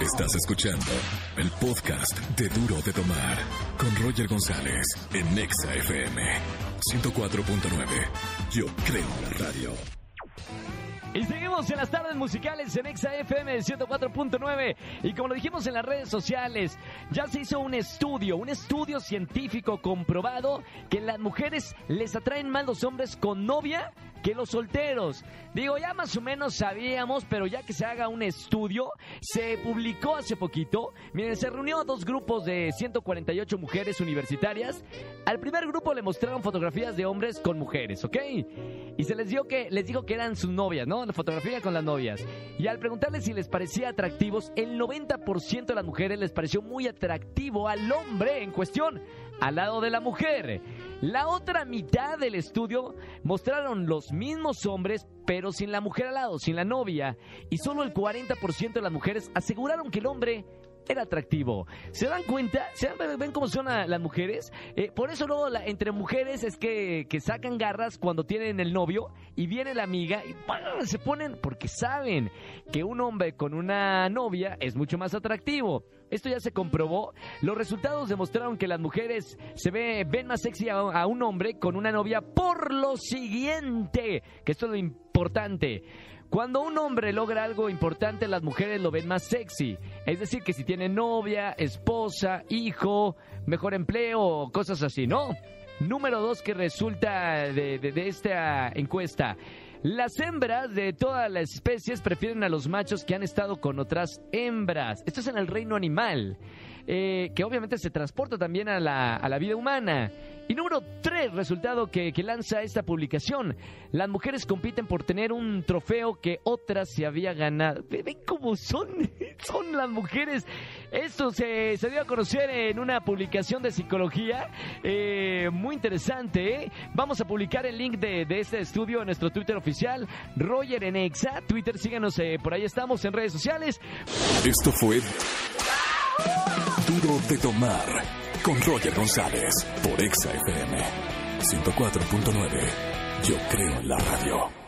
Estás escuchando el podcast de Duro de Tomar con Roger González en Nexa FM 104.9. Yo creo en la radio. Y seguimos en las tardes musicales en Exa FM 104.9 y como lo dijimos en las redes sociales, ya se hizo un estudio, un estudio científico comprobado que las mujeres les atraen más los hombres con novia que los solteros. Digo, ya más o menos sabíamos, pero ya que se haga un estudio, se publicó hace poquito. Miren, se reunió a dos grupos de 148 mujeres universitarias. Al primer grupo le mostraron fotografías de hombres con mujeres, ¿ok? Y se les dio que les dijo que eran sus novias, ¿no? La fotografía con las novias. Y al preguntarles si les parecía atractivos, el 90% de las mujeres les pareció muy atractivo al hombre en cuestión, al lado de la mujer. La otra mitad del estudio mostraron los mismos hombres, pero sin la mujer al lado, sin la novia. Y solo el 40% de las mujeres aseguraron que el hombre era atractivo. ¿Se dan cuenta? ¿Se dan- ven cómo son las mujeres? Eh, por eso luego la- entre mujeres es que, que sacan garras cuando tienen el novio y viene la amiga y se ponen porque saben que un hombre con una novia es mucho más atractivo. Esto ya se comprobó. Los resultados demostraron que las mujeres se ve- ven más sexy a, a un hombre con una novia por lo siguiente, que esto es lo importante. Cuando un hombre logra algo importante, las mujeres lo ven más sexy. Es decir, que si tiene novia, esposa, hijo, mejor empleo, cosas así, ¿no? Número dos que resulta de, de- esta encuesta. Las hembras de todas las especies prefieren a los machos que han estado con otras hembras. Esto es en el reino animal, eh, que obviamente se transporta también a la, a la vida humana. Y número tres, resultado que, lanza esta publicación. Las mujeres compiten por tener un trofeo que otras se había ganado. Ve- Ven cómo son, son las mujeres. Esto se, se dio a conocer en una publicación de psicología eh, muy interesante. ¿eh? Vamos a publicar el link de, de este estudio en nuestro Twitter oficial, Roger en Exa. Twitter, síganos, eh, por ahí estamos en redes sociales. Esto fue Duro de Tomar con Roger González por Exa FM 104.9. Yo creo en la radio.